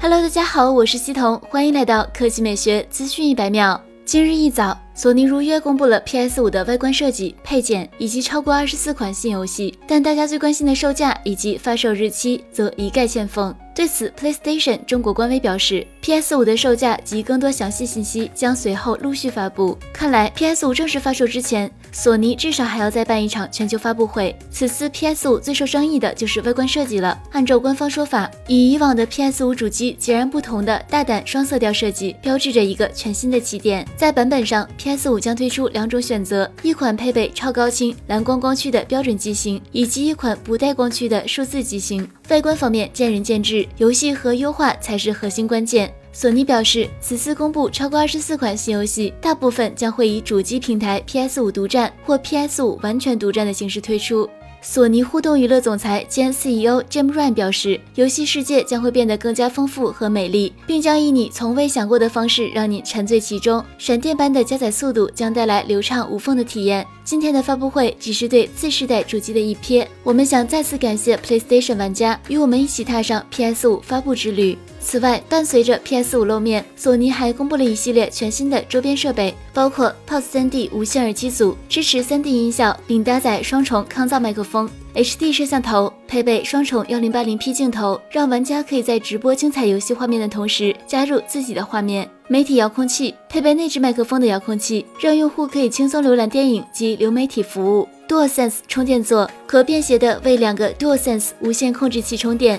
Hello，大家好，我是西彤，欢迎来到科技美学资讯一百秒。今日一早，索尼如约公布了 PS 五的外观设计、配件以及超过二十四款新游戏，但大家最关心的售价以及发售日期则一概欠奉。对此，PlayStation 中国官微表示，PS 五的售价及更多详细信息将随后陆续发布。看来，PS 五正式发售之前，索尼至少还要再办一场全球发布会。此次 PS 五最受争议的就是外观设计了。按照官方说法，与以往的 PS 五主机截然不同的大胆双色调设计，标志着一个全新的起点。在版本上，PS 五将推出两种选择：一款配备超高清蓝光光驱的标准机型，以及一款不带光驱的数字机型。外观方面见仁见智。游戏和优化才是核心关键。索尼表示，此次公布超过二十四款新游戏，大部分将会以主机平台 PS 五独占或 PS 五完全独占的形式推出。索尼互动娱乐总裁兼 CEO Jim Ryan 表示，游戏世界将会变得更加丰富和美丽，并将以你从未想过的方式让你沉醉其中。闪电般的加载速度将带来流畅无缝的体验。今天的发布会只是对次世代主机的一瞥，我们想再次感谢 PlayStation 玩家与我们一起踏上 PS5 发布之旅。此外，伴随着 PS5 露面，索尼还公布了一系列全新的周边设备，包括 POS 3D 无线耳机组，支持 3D 音效，并搭载双重抗噪麦克风；HD 摄像头，配备双重 1080P 镜头，让玩家可以在直播精彩游戏画面的同时，加入自己的画面。媒体遥控器配备内置麦克风的遥控器，让用户可以轻松浏览电影及流媒体服务。DualSense 充电座可便携的为两个 DualSense 无线控制器充电。